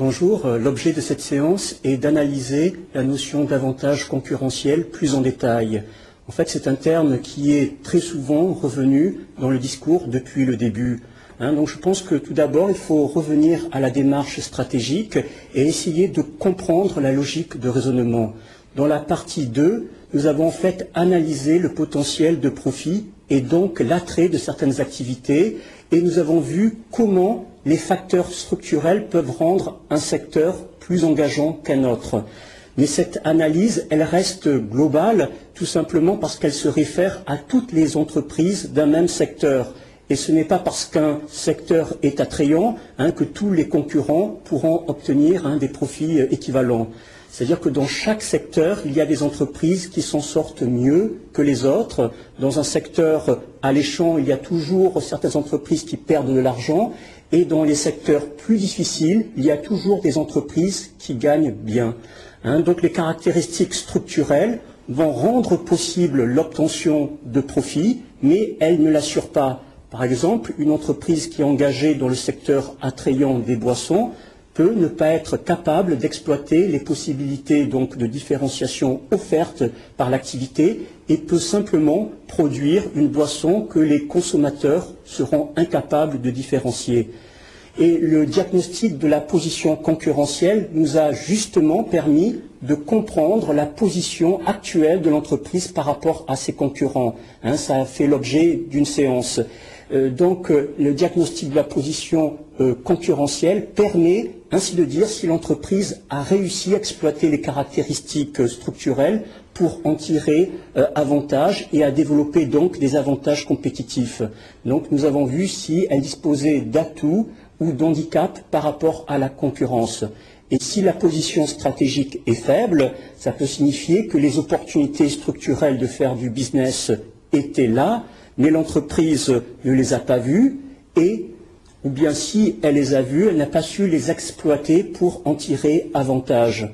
Bonjour, euh, l'objet de cette séance est d'analyser la notion d'avantage concurrentiel plus en détail. En fait, c'est un terme qui est très souvent revenu dans le discours depuis le début. Hein. donc je pense que tout d'abord, il faut revenir à la démarche stratégique et essayer de comprendre la logique de raisonnement. Dans la partie 2, nous avons en fait analysé le potentiel de profit et donc l'attrait de certaines activités et nous avons vu comment les facteurs structurels peuvent rendre un secteur plus engageant qu'un autre. Mais cette analyse, elle reste globale tout simplement parce qu'elle se réfère à toutes les entreprises d'un même secteur. Et ce n'est pas parce qu'un secteur est attrayant hein, que tous les concurrents pourront obtenir hein, des profits équivalents. C'est-à-dire que dans chaque secteur, il y a des entreprises qui s'en sortent mieux que les autres. Dans un secteur alléchant, il y a toujours certaines entreprises qui perdent de l'argent. Et dans les secteurs plus difficiles, il y a toujours des entreprises qui gagnent bien. Hein. donc les caractéristiques structurelles vont rendre possible l'obtention de profits, mais elles ne l'assurent pas. Par exemple, une entreprise qui est engagée dans le secteur attrayant des boissons peut ne pas être capable d'exploiter les possibilités donc de différenciation offertes par l'activité et peut simplement produire une boisson que les consommateurs seront incapables de différencier. Et le diagnostic de la position concurrentielle nous a justement permis de comprendre la position actuelle de l'entreprise par rapport à ses concurrents. Hein, ça a fait l'objet d'une séance. Euh, donc euh, le diagnostic de la position euh, concurrentielle permet ainsi de dire si l'entreprise a réussi à exploiter les caractéristiques structurelles pour en tirer avantage et à développer donc des avantages compétitifs. Donc nous avons vu si elle disposait d'atouts ou d'handicaps par rapport à la concurrence. Et si la position stratégique est faible, ça peut signifier que les opportunités structurelles de faire du business étaient là, mais l'entreprise ne les a pas vues et, ou bien si elle les a vues, elle n'a pas su les exploiter pour en tirer avantage.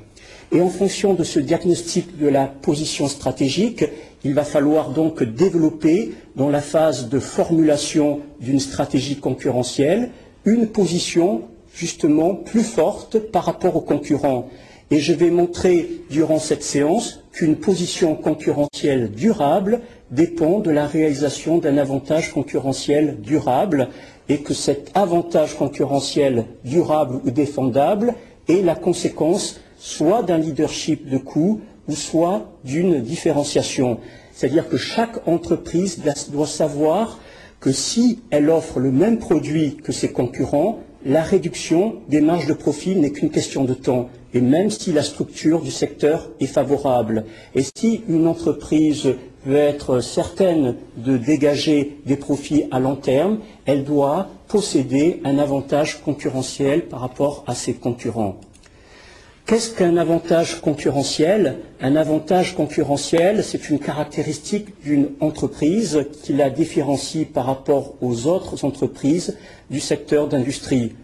Et en fonction de ce diagnostic de la position stratégique, il va falloir donc développer, dans la phase de formulation d'une stratégie concurrentielle, une position justement plus forte par rapport aux concurrents. Et je vais montrer durant cette séance qu'une position concurrentielle durable dépend de la réalisation d'un avantage concurrentiel durable et que cet avantage concurrentiel durable ou défendable est la conséquence soit d'un leadership de coût ou soit d'une différenciation. C'est-à-dire que chaque entreprise doit savoir que si elle offre le même produit que ses concurrents, la réduction des marges de profit n'est qu'une question de temps, et même si la structure du secteur est favorable. Et si une entreprise veut être certaine de dégager des profits à long terme, elle doit posséder un avantage concurrentiel par rapport à ses concurrents. Qu'est-ce qu'un avantage concurrentiel? Un avantage concurrentiel, c'est une caractéristique d'une entreprise qui la différencie par rapport aux autres entreprises du secteur d'industrie.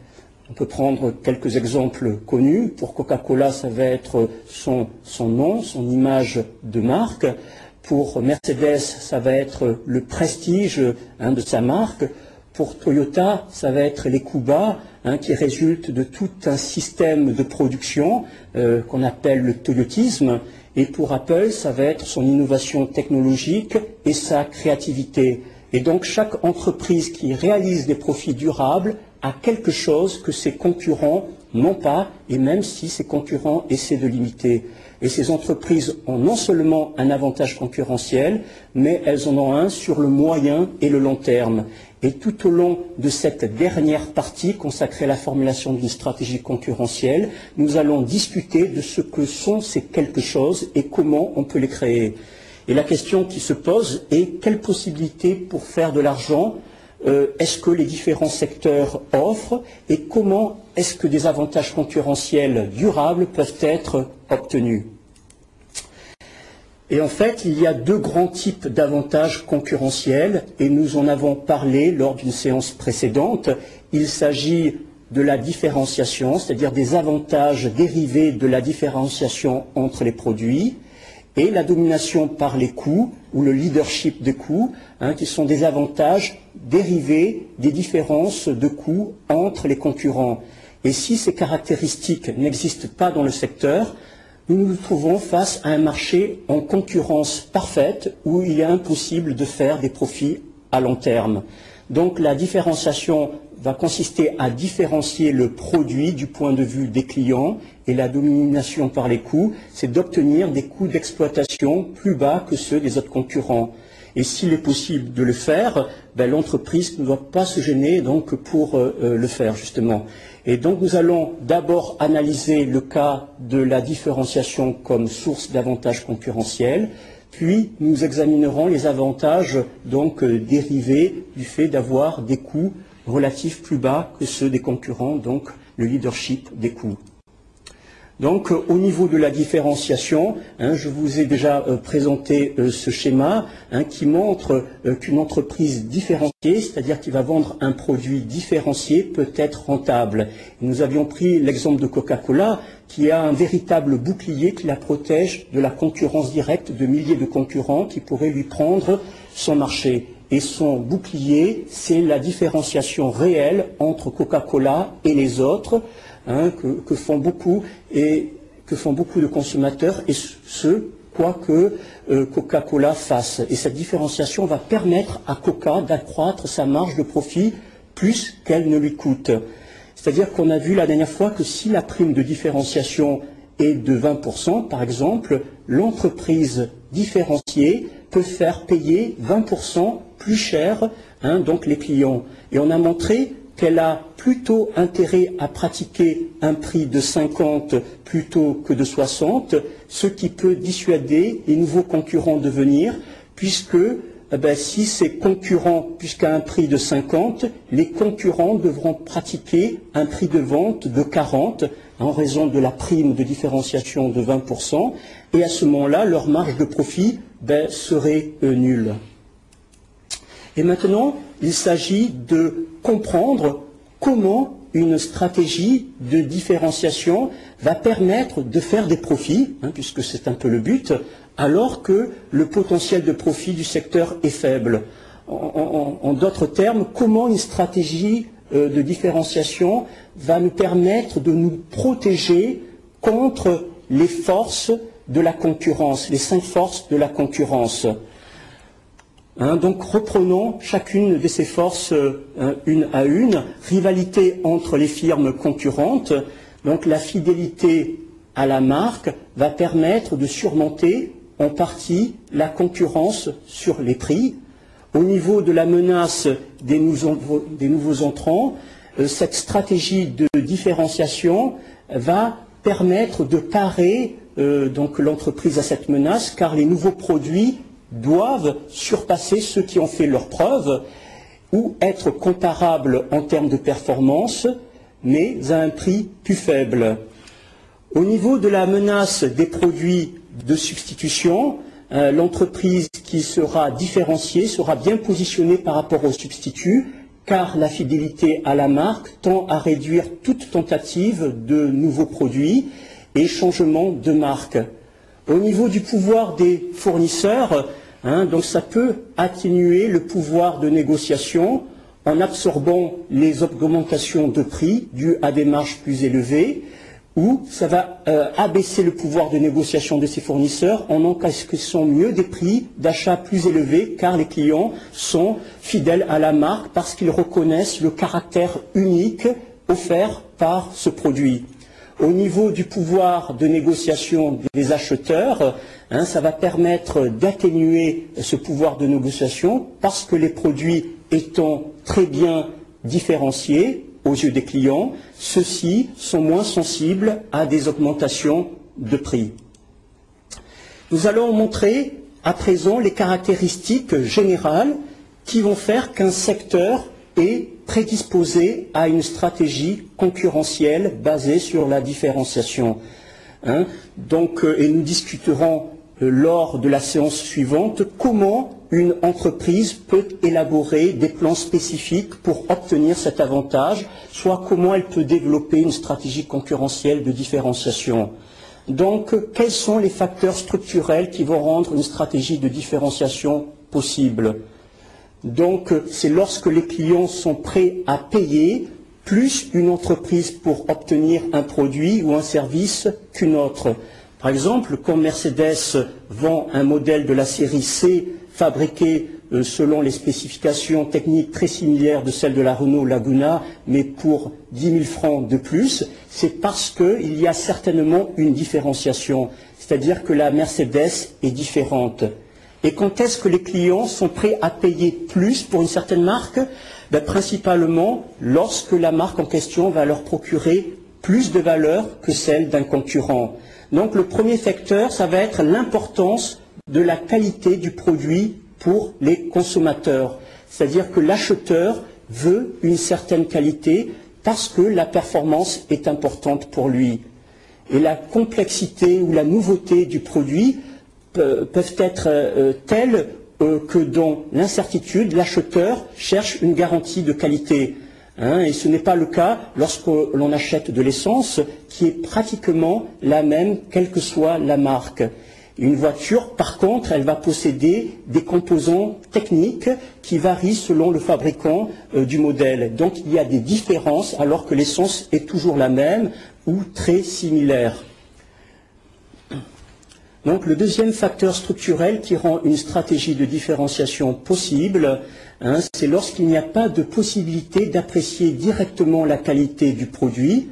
On peut prendre quelques exemples connus. Pour Coca-Cola, ça va être son, nom, son image de marque. Pour Mercedes, ça va être le prestige hein, de sa marque. Pour Toyota, ça va être les coûts bas hein, qui résultent de tout un système de production euh, qu'on appelle le toyotisme. Et pour Apple, ça va être son innovation technologique et sa créativité. Et donc chaque entreprise qui réalise des profits durables a quelque chose que ses concurrents n'ont pas, et même si ses concurrents essaient de limiter. Et ces entreprises ont non seulement un avantage concurrentiel, mais elles en ont un sur le moyen et le long terme. Et tout au long de cette dernière partie consacrée à la formulation d'une stratégie concurrentielle, nous allons discuter de ce que sont ces quelque chose et comment on peut les créer. Et la question qui se pose est quelles possibilités pour faire de l'argent euh, est-ce que les différents secteurs offrent et comment est-ce que des avantages concurrentiels durables peuvent être obtenus? Et en fait, il y a deux grands types d'avantages concurrentiels, et nous en avons parlé lors d'une séance précédente. Il s'agit de la différenciation, c'est-à-dire des avantages dérivés de la différenciation entre les produits, et la domination par les coûts, ou le leadership des coûts, hein, qui sont des avantages dérivés des différences de coûts entre les concurrents. Et si ces caractéristiques n'existent pas dans le secteur, nous nous trouvons face à un marché en concurrence parfaite où il est impossible de faire des profits à long terme. Donc la différenciation va consister à différencier le produit du point de vue des clients et la domination par les coûts, c'est d'obtenir des coûts d'exploitation plus bas que ceux des autres concurrents. Et s'il est possible de le faire, ben, l'entreprise ne doit pas se gêner pour euh, euh, le faire justement. Et donc nous allons d'abord analyser le cas de la différenciation comme source d'avantages concurrentiels, puis nous examinerons les avantages euh, dérivés du fait d'avoir des coûts relatifs plus bas que ceux des concurrents, donc le leadership des coûts. Donc euh, au niveau de la différenciation, hein, je vous ai déjà euh, présenté euh, ce schéma hein, qui montre qu'une entreprise différenciée, c'est-à-dire qui va vendre un produit différencié, peut être rentable. Nous avions pris l'exemple de Coca-Cola qui a un véritable bouclier qui la protège de la concurrence directe de milliers de concurrents qui pourraient lui prendre son marché. Et son bouclier, c'est la différenciation réelle entre Coca-Cola et les autres. Hein, que, font beaucoup et que font beaucoup de consommateurs et ce, quoi que euh, Coca-Cola fasse. Et cette différenciation va permettre à Coca d'accroître sa marge de profit plus qu'elle ne lui coûte. C'est-à-dire qu'on a vu la dernière fois que si la prime de différenciation est de 20%, par exemple, l'entreprise différenciée peut faire payer 20% plus cher hein, donc les clients. Et on a montré qu'elle a plutôt intérêt à pratiquer un prix de 50 plutôt que de 60, ce qui peut dissuader les nouveaux concurrents de venir, puisque eh ben, si ces concurrents, puisqu'à un prix de 50, les concurrents devront pratiquer un prix de vente de 40 en raison de la prime de différenciation de 20%, et à ce moment-là, leur marge de profit ben, serait euh, nulle. Et maintenant, il s'agit de comprendre comment une stratégie de différenciation va permettre de faire des profits, hein, puisque c'est un peu le but, alors que le potentiel de profit du secteur est faible. En, d'autres termes, comment une stratégie euh, de différenciation va nous permettre de nous protéger contre les forces de la concurrence, les cinq forces de la concurrence. Hein, donc reprenons chacune de ces forces euh, une à une. Rivalité entre les firmes concurrentes. Donc la fidélité à la marque va permettre de surmonter en partie la concurrence sur les prix. Au niveau de la menace des, nouveaux, entrants, euh, cette stratégie de différenciation va permettre de parer euh, l'entreprise à cette menace car les nouveaux produits doivent surpasser ceux qui ont fait leurs preuves ou être comparables en termes de performance, mais à un prix plus faible. Au niveau de la menace des produits de substitution, euh, l'entreprise qui sera différenciée sera bien positionnée par rapport aux substituts, car la fidélité à la marque tend à réduire toute tentative de nouveaux produits et changement de marque. Au niveau du pouvoir des fournisseurs, Hein, donc ça peut atténuer le pouvoir de négociation en absorbant les augmentations de prix dues à des marges plus élevées, ou ça va euh, abaisser le pouvoir de négociation de ces fournisseurs en encaissant mieux des prix d'achat plus élevés, car les clients sont fidèles à la marque parce qu'ils reconnaissent le caractère unique offert par ce produit. Au niveau du pouvoir de négociation des acheteurs, hein, ça va permettre d'atténuer ce pouvoir de négociation parce que les produits étant très bien différenciés aux yeux des clients, ceux-ci sont moins sensibles à des augmentations de prix. Nous allons montrer à présent les caractéristiques générales qui vont faire qu'un secteur est prédisposé à une stratégie concurrentielle basée sur la différenciation. Hein. Euh, et nous discuterons euh, lors de la séance suivante comment une entreprise peut élaborer des plans spécifiques pour obtenir cet avantage, soit comment elle peut développer une stratégie concurrentielle de différenciation. Donc, quels sont les facteurs structurels qui vont rendre une stratégie de différenciation possible? Donc c'est lorsque les clients sont prêts à payer plus une entreprise pour obtenir un produit ou un service qu'une autre. Par exemple, quand Mercedes vend un modèle de la série C fabriqué euh, selon les spécifications techniques très similaires de celles de la Renault Laguna, mais pour 10 000 francs de plus, c'est parce qu'il y a certainement une différenciation, c'est-à-dire que la Mercedes est différente. Et quand est-ce que les clients sont prêts à payer plus pour une certaine marque ben, Principalement lorsque la marque en question va leur procurer plus de valeur que celle d'un concurrent. Donc le premier facteur, ça va être l'importance de la qualité du produit pour les consommateurs. C'est-à-dire que l'acheteur veut une certaine qualité parce que la performance est importante pour lui. Et la complexité ou la nouveauté du produit peuvent être euh, telles euh, que dans l'incertitude, l'acheteur cherche une garantie de qualité. Hein, et ce n'est pas le cas lorsque l'on achète de l'essence qui est pratiquement la même, quelle que soit la marque. Une voiture, par contre, elle va posséder des composants techniques qui varient selon le fabricant euh, du modèle. Donc il y a des différences alors que l'essence est toujours la même ou très similaire. Donc le deuxième facteur structurel qui rend une stratégie de différenciation possible, hein, c'est lorsqu'il n'y a pas de possibilité d'apprécier directement la qualité du produit,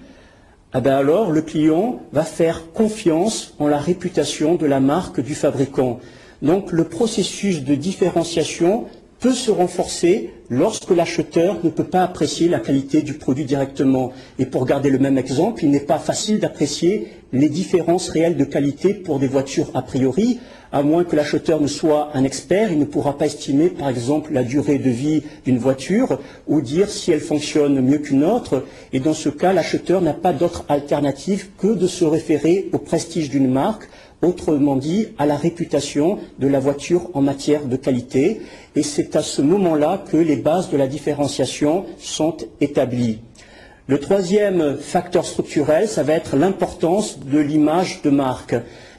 ah ben alors le client va faire confiance en la réputation de la marque du fabricant. Donc le processus de différenciation peut se renforcer lorsque l'acheteur ne peut pas apprécier la qualité du produit directement. Et pour garder le même exemple, il n'est pas facile d'apprécier les différences réelles de qualité pour des voitures a priori, à moins que l'acheteur ne soit un expert, il ne pourra pas estimer, par exemple, la durée de vie d'une voiture ou dire si elle fonctionne mieux qu'une autre. Et dans ce cas, l'acheteur n'a pas d'autre alternative que de se référer au prestige d'une marque autrement dit à la réputation de la voiture en matière de qualité. Et c'est à ce moment-là que les bases de la différenciation sont établies. Le troisième facteur structurel, ça va être l'importance de l'image de marque.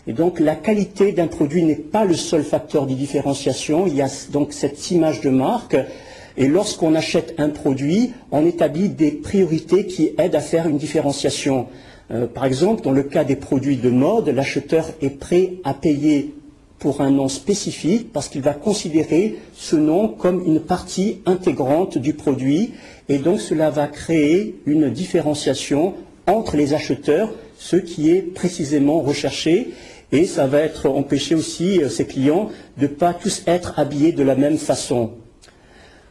Et donc la qualité d'un produit n'est pas le seul facteur de différenciation, il y a donc cette image de marque. Et lorsqu'on achète un produit, on établit des priorités qui aident à faire une différenciation. Euh, par exemple, dans le cas des produits de mode, l'acheteur est prêt à payer pour un nom spécifique parce qu'il va considérer ce nom comme une partie intégrante du produit et donc cela va créer une différenciation entre les acheteurs, ce qui est précisément recherché et ça va empêcher aussi euh, ces clients de ne pas tous être habillés de la même façon.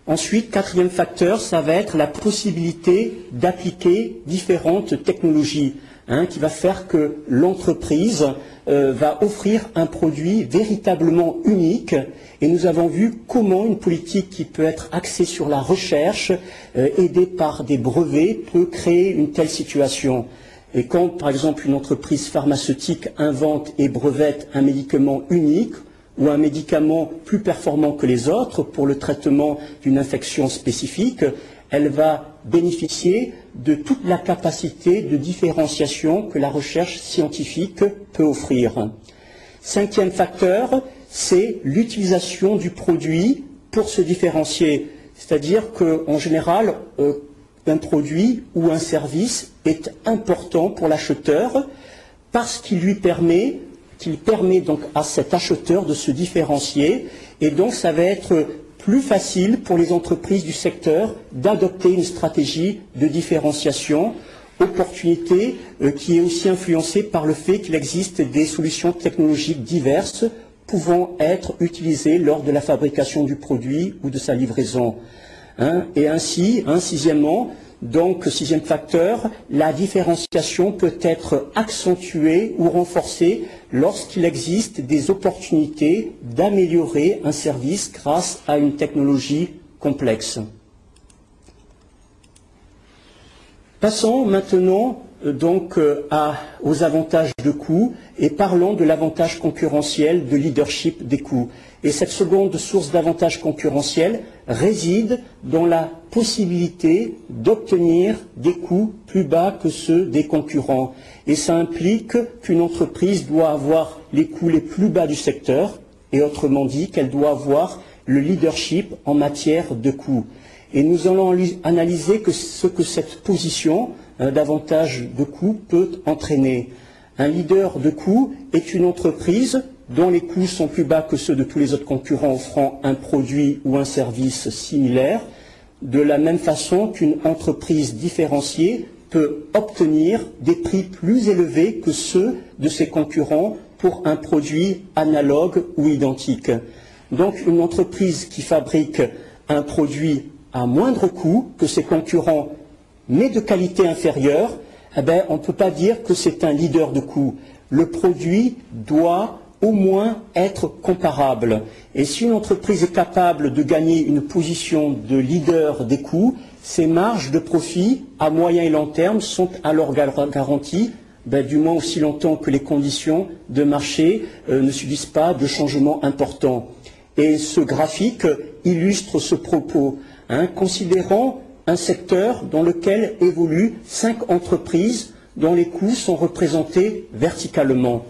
Ensuite, quatrième facteur, ça va être la possibilité d'appliquer différentes technologies. Hein, qui va faire que l'entreprise euh, va offrir un produit véritablement unique. Et nous avons vu comment une politique qui peut être axée sur la recherche, euh, aidée par des brevets, peut créer une telle situation. Et quand, par exemple, une entreprise pharmaceutique invente et brevette un médicament unique, ou un médicament plus performant que les autres pour le traitement d'une infection spécifique, elle va bénéficier de toute la capacité de différenciation que la recherche scientifique peut offrir. Cinquième facteur, c'est l'utilisation du produit pour se différencier. C'est-à-dire qu'en général, euh, un produit ou un service est important pour l'acheteur parce qu'il lui permet, qu'il permet donc à cet acheteur de se différencier et donc ça va être plus facile pour les entreprises du secteur d'adopter une stratégie de différenciation, opportunité euh, qui est aussi influencée par le fait qu'il existe des solutions technologiques diverses pouvant être utilisées lors de la fabrication du produit ou de sa livraison. Hein, et ainsi, sixièmement, donc, sixième facteur, la différenciation peut être accentuée ou renforcée lorsqu'il existe des opportunités d'améliorer un service grâce à une technologie complexe. Passons maintenant donc euh, aux avantages de coûts et parlons de l'avantage concurrentiel de leadership des coûts. Et cette seconde source d'avantage concurrentiel réside dans la possibilité d'obtenir des coûts plus bas que ceux des concurrents. Et ça implique qu'une entreprise doit avoir les coûts les plus bas du secteur, et autrement dit qu'elle doit avoir le leadership en matière de coûts. Et nous allons analyser ce que cette position d'avantage de coût peut entraîner. Un leader de coût est une entreprise dont les coûts sont plus bas que ceux de tous les autres concurrents offrant un produit ou un service similaire, de la même façon qu'une entreprise différenciée peut obtenir des prix plus élevés que ceux de ses concurrents pour un produit analogue ou identique. Donc une entreprise qui fabrique un produit à moindre coût que ses concurrents, mais de qualité inférieure, eh ben, on ne peut pas dire que c'est un leader de coût. Le produit doit au moins être comparable. Et si une entreprise est capable de gagner une position de leader des coûts, ses marges de profit à moyen et long terme sont alors garanties ben, du moins aussi longtemps que les conditions de marché euh, ne subissent pas de changements importants. Et ce graphique illustre ce propos, hein, un secteur dans lequel évoluent cinq entreprises dont les coûts sont représentés verticalement.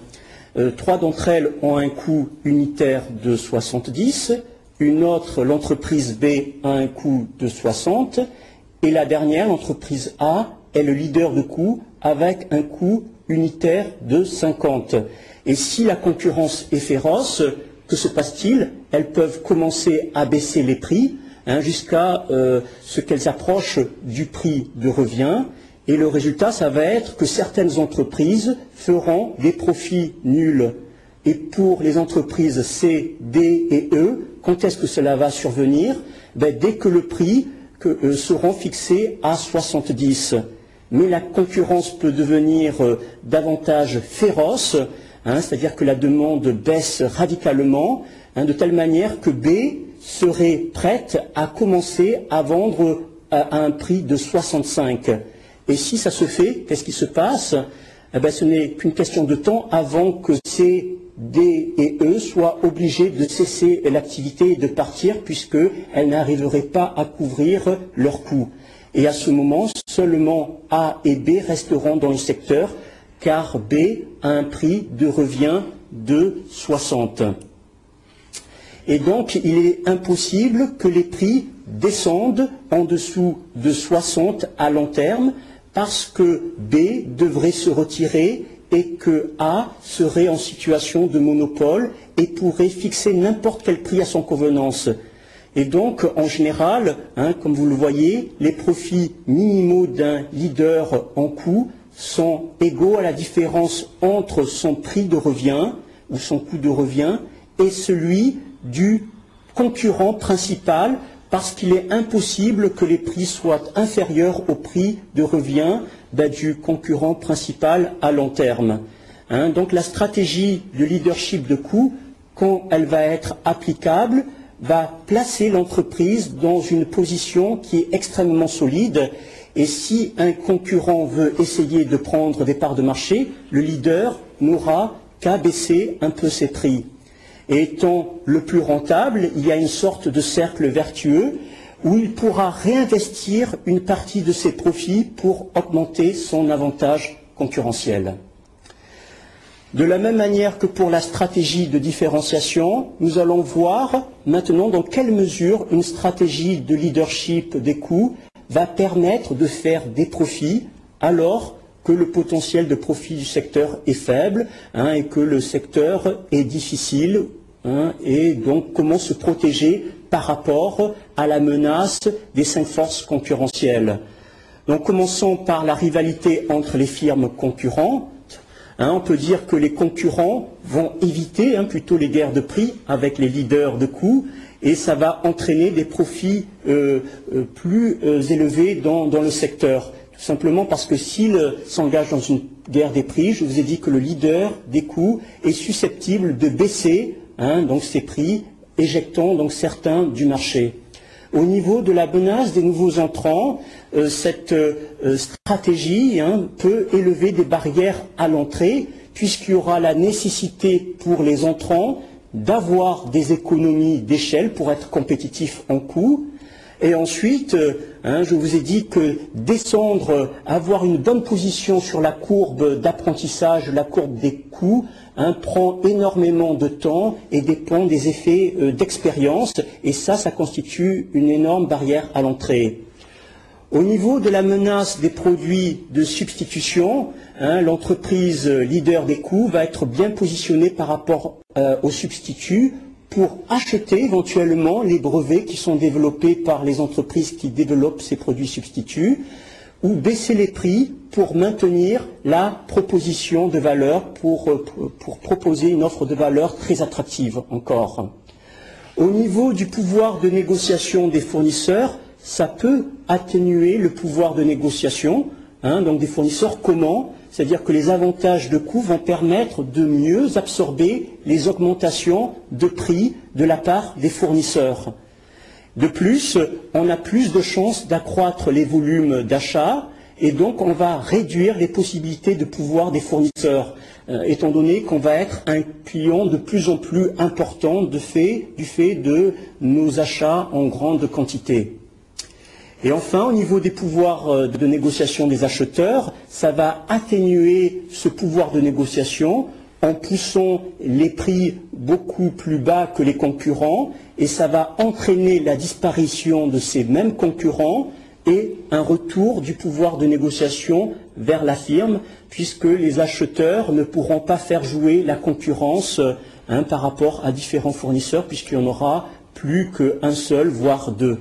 Euh, trois d'entre elles ont un coût unitaire de 70, une autre, l'entreprise B, a un coût de 60, et la dernière, l'entreprise A, est le leader de coût avec un coût unitaire de 50. Et si la concurrence est féroce, que se passe-t-il? Elles peuvent commencer à baisser les prix hein, jusqu'à euh, ce qu'elles approchent du prix de revient. Et le résultat, ça va être que certaines entreprises feront des profits nuls. Et pour les entreprises C, D et E, quand est-ce que cela va survenir? Ben, Dès que le prix euh, seront fixés à 70. Mais la concurrence peut devenir euh, davantage féroce, hein, c'est-à-dire que la demande baisse radicalement, hein, de telle manière que B serait prête à commencer à vendre à un prix de 65. Et si ça se fait, qu'est-ce qui se passe? Eh ben, Ce n'est qu'une question de temps avant que C, D et E soient obligés de cesser l'activité et de partir puisqu'elles n'arriveraient pas à couvrir leurs coûts. Et à ce moment, seulement A et B resteront dans le secteur car B a un prix de revient de 60. Et donc, il est impossible que les prix descendent en dessous de 60 à long terme parce que B devrait se retirer et que A serait en situation de monopole et pourrait fixer n'importe quel prix à son convenance. Et donc, en général, hein, comme vous le voyez, les profits minimaux d'un leader en coût sont égaux à la différence entre son prix de revient ou son coût de revient et celui du concurrent principal parce qu'il est impossible que les prix soient inférieurs au prix de revient du concurrent principal à long terme. Hein, donc la stratégie de leadership de coût, quand elle va être applicable, va placer l'entreprise dans une position qui est extrêmement solide. Et si un concurrent veut essayer de prendre des parts de marché, le leader n'aura qu'à baisser un peu ses prix. Et étant le plus rentable, il y a une sorte de cercle vertueux où il pourra réinvestir une partie de ses profits pour augmenter son avantage concurrentiel. De la même manière que pour la stratégie de différenciation, nous allons voir maintenant dans quelle mesure une stratégie de leadership des coûts va permettre de faire des profits alors que le potentiel de profit du secteur est faible hein, et que le secteur est difficile Hein, et donc comment se protéger par rapport à la menace des cinq forces concurrentielles. Donc commençons par la rivalité entre les firmes concurrentes. Hein, on peut dire que les concurrents vont éviter hein, plutôt les guerres de prix avec les leaders de coûts et ça va entraîner des profits euh, euh, plus euh, élevés dans, dans, le secteur. Tout simplement parce que s'ils s'engagent dans une guerre des prix, je vous ai dit que le leader des coûts est susceptible de baisser Hein, donc ces prix, éjectant donc certains du marché. Au niveau de la menace des nouveaux entrants, euh, cette euh, stratégie hein, peut élever des barrières à l'entrée, puisqu'il y aura la nécessité pour les entrants d'avoir des économies d'échelle pour être compétitifs en coût. Et ensuite, euh, hein, je vous ai dit que descendre, avoir une bonne position sur la courbe d'apprentissage, la courbe des coûts, hein, prend énormément de temps et dépend des effets euh, d'expérience. Et ça, ça constitue une énorme barrière à l'entrée. Au niveau de la menace des produits de substitution, hein, l'entreprise leader des coûts va être bien positionnée par rapport euh, aux substituts pour acheter éventuellement les brevets qui sont développés par les entreprises qui développent ces produits substituts ou baisser les prix pour maintenir la proposition de valeur, pour, euh, proposer une offre de valeur très attractive encore. Au niveau du pouvoir de négociation des fournisseurs, ça peut atténuer le pouvoir de négociation. Hein, donc des fournisseurs comment c'est-à-dire que les avantages de coût vont permettre de mieux absorber les augmentations de prix de la part des fournisseurs. De plus, on a plus de chances d'accroître les volumes d'achat et donc on va réduire les possibilités de pouvoir des fournisseurs, euh, étant donné qu'on va être un client de plus en plus important du fait de nos achats en grande quantité. Et enfin, au niveau des pouvoirs euh, de négociation des acheteurs, ça va atténuer ce pouvoir de négociation en poussant les prix beaucoup plus bas que les concurrents et ça va entraîner la disparition de ces mêmes concurrents et un retour du pouvoir de négociation vers la firme puisque les acheteurs ne pourront pas faire jouer la concurrence hein, par rapport à différents fournisseurs puisqu'il n'y en aura plus qu'un seul, voire deux.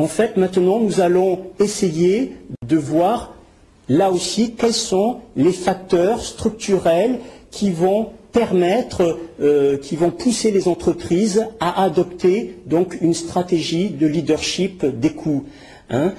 En fait, maintenant, nous allons essayer de voir là aussi quels sont les facteurs structurels qui vont permettre, euh, qui vont pousser les entreprises à adopter donc une stratégie de leadership des coûts. Hein.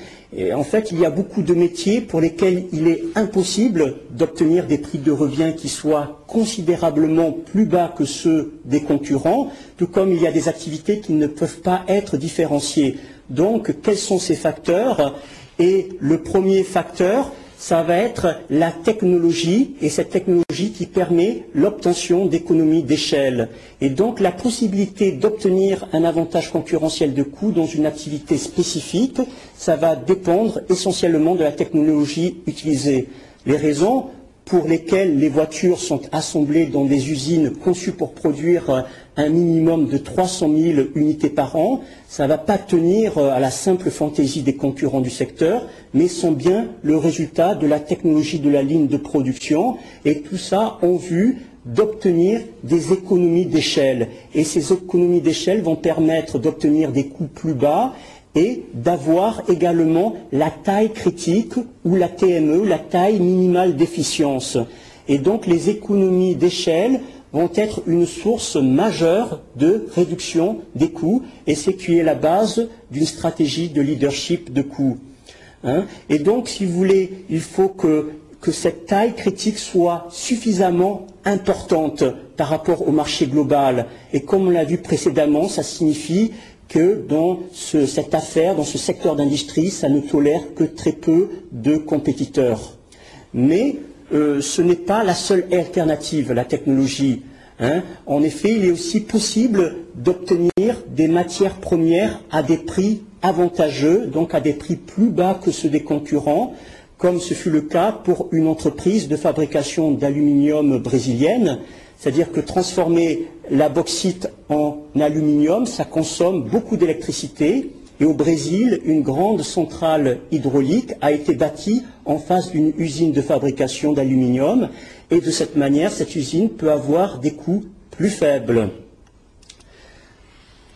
En fait, il y a beaucoup de métiers pour lesquels il est impossible d'obtenir des prix de revient qui soient considérablement plus bas que ceux des concurrents, tout comme il y a des activités qui ne peuvent pas être différenciées. Donc, quels sont ces facteurs Et le premier facteur, ça va être la technologie, et cette technologie qui permet l'obtention d'économies d'échelle. Et donc la possibilité d'obtenir un avantage concurrentiel de coût dans une activité spécifique, ça va dépendre essentiellement de la technologie utilisée. Les raisons pour lesquelles les voitures sont assemblées dans des usines conçues pour produire un minimum de 300 000 unités par an, ça ne va pas tenir euh, à la simple fantaisie des concurrents du secteur, mais sont bien le résultat de la technologie de la ligne de production, et tout ça en vue d'obtenir des économies d'échelle. Et ces économies d'échelle vont permettre d'obtenir des coûts plus bas et d'avoir également la taille critique ou la TME, la taille minimale d'efficience. Et donc les économies d'échelle vont être une source majeure de réduction des coûts et c'est qui est la base d'une stratégie de leadership de coûts. Hein. et donc, si vous voulez, il faut que, que cette taille critique soit suffisamment importante par rapport au marché global. Et comme on l'a vu précédemment, ça signifie que dans ce, cette affaire, dans ce secteur d'industrie, ça ne tolère que très peu de compétiteurs. Mais euh, ce n'est pas la seule alternative, la technologie. Hein. En effet, il est aussi possible d'obtenir des matières premières à des prix avantageux, donc à des prix plus bas que ceux des concurrents, comme ce fut le cas pour une entreprise de fabrication d'aluminium brésilienne. C'est-à-dire que transformer la bauxite en aluminium, ça consomme beaucoup d'électricité et au Brésil, une grande centrale hydraulique a été bâtie en face d'une usine de fabrication d'aluminium. Et de cette manière, cette usine peut avoir des coûts plus faibles.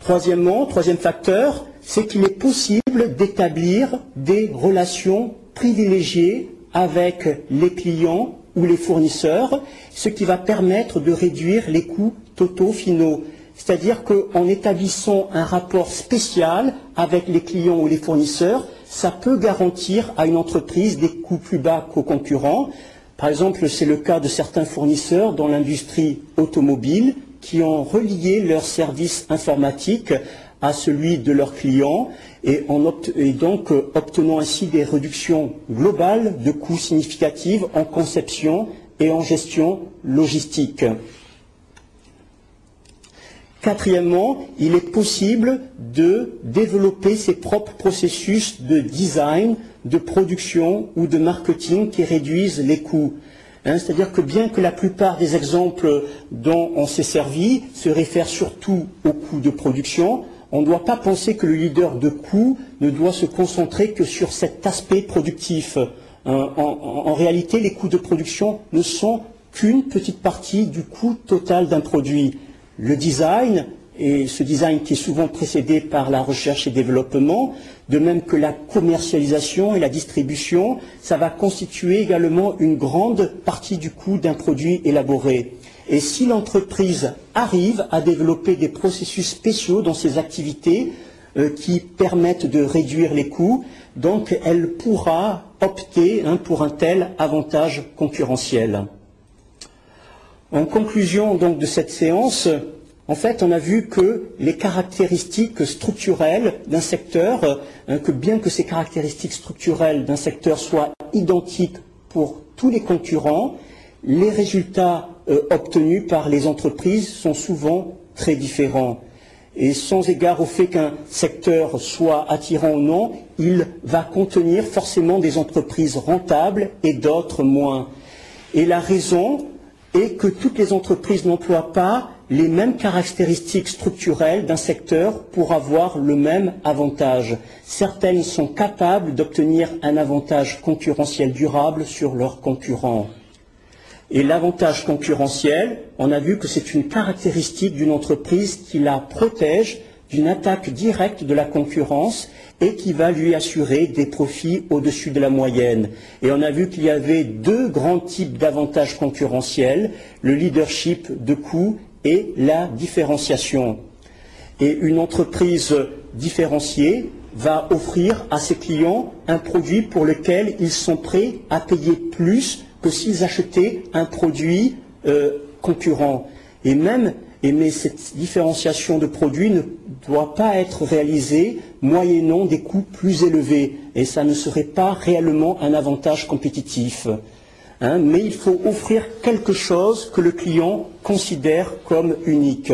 Troisièmement, troisième facteur, c'est qu'il est possible d'établir des relations privilégiées avec les clients ou les fournisseurs, ce qui va permettre de réduire les coûts totaux finaux. C'est-à-dire qu'en établissant un rapport spécial avec les clients ou les fournisseurs, ça peut garantir à une entreprise des coûts plus bas qu'aux concurrents. Par exemple, c'est le cas de certains fournisseurs dans l'industrie automobile qui ont relié leur service informatique à celui de leurs clients et, et donc euh, obtenant ainsi des réductions globales de coûts significatives en conception et en gestion logistique. Quatrièmement, il est possible de développer ses propres processus de design, de production ou de marketing qui réduisent les coûts. Hein, c'est-à-dire que bien que la plupart des exemples dont on s'est servi se réfèrent surtout aux coûts de production, on ne doit pas penser que le leader de coûts ne doit se concentrer que sur cet aspect productif. Hein, en, réalité, les coûts de production ne sont qu'une petite partie du coût total d'un produit. Le design, et ce design qui est souvent précédé par la recherche et développement, de même que la commercialisation et la distribution, ça va constituer également une grande partie du coût d'un produit élaboré. Et si l'entreprise arrive à développer des processus spéciaux dans ses activités euh, qui permettent de réduire les coûts, donc elle pourra opter hein, pour un tel avantage concurrentiel. En conclusion de cette séance, en fait, on a vu que les caractéristiques structurelles d'un secteur, hein, que bien que ces caractéristiques structurelles d'un secteur soient identiques pour tous les concurrents, les résultats euh, obtenus par les entreprises sont souvent très différents. Et sans égard au fait qu'un secteur soit attirant ou non, il va contenir forcément des entreprises rentables et d'autres moins. Et la raison est que toutes les entreprises n'emploient pas les mêmes caractéristiques structurelles d'un secteur pour avoir le même avantage. Certaines sont capables d'obtenir un avantage concurrentiel durable sur leurs concurrents. Et l'avantage concurrentiel, on a vu que c'est une caractéristique d'une entreprise qui la protège d'une attaque directe de la concurrence et qui va lui assurer des profits au-dessus de la moyenne. Et on a vu qu'il y avait deux grands types d'avantages concurrentiels, le leadership de coût et la différenciation. Et une entreprise différenciée va offrir à ses clients un produit pour lequel ils sont prêts à payer plus que s'ils achetaient un produit euh, concurrent. Et même, mais cette différenciation de produits ne doit pas être réalisée moyennant des coûts plus élevés. Et ça ne serait pas réellement un avantage compétitif. Hein. mais il faut offrir quelque chose que le client considère comme unique.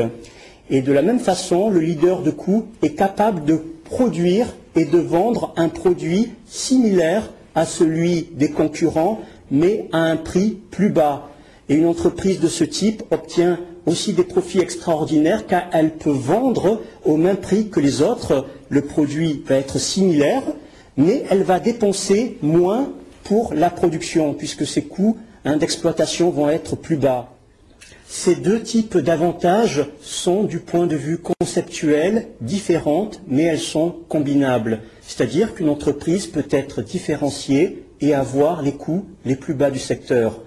Et de la même façon, le leader de coûts est capable de produire et de vendre un produit similaire à celui des concurrents mais à un prix plus bas. Et une entreprise de ce type obtient aussi des profits extraordinaires car elle peut vendre au même prix que les autres. Le produit va être similaire, mais elle va dépenser moins pour la production puisque ses coûts hein, d'exploitation vont être plus bas. Ces deux types d'avantages sont, du point de vue conceptuel, différentes, mais elles sont combinables. C'est-à-dire qu'une entreprise peut être différenciée et avoir les coûts les plus bas du secteur.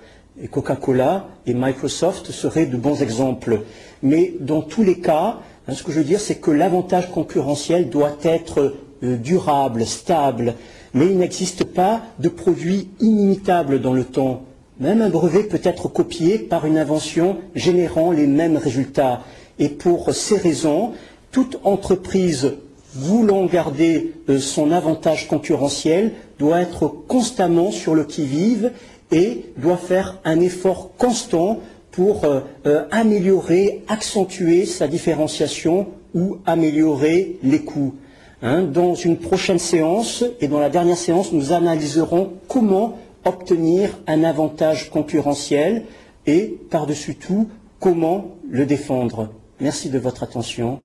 Coca-Cola et Microsoft seraient de bons exemples. Mais dans tous les cas, hein, ce que je veux dire, c'est que l'avantage concurrentiel doit être euh, durable, stable, mais il n'existe pas de produit inimitable dans le temps. Même un brevet peut être copié par une invention générant les mêmes résultats. Et pour ces raisons, toute entreprise voulant garder euh, son avantage concurrentiel doit être constamment sur le qui-vive et doit faire un effort constant pour euh, euh, améliorer, accentuer sa différenciation ou améliorer les coûts. Hein, dans une prochaine séance et dans la dernière séance, nous analyserons comment obtenir un avantage concurrentiel et, par-dessus tout, comment le défendre. Merci de votre attention.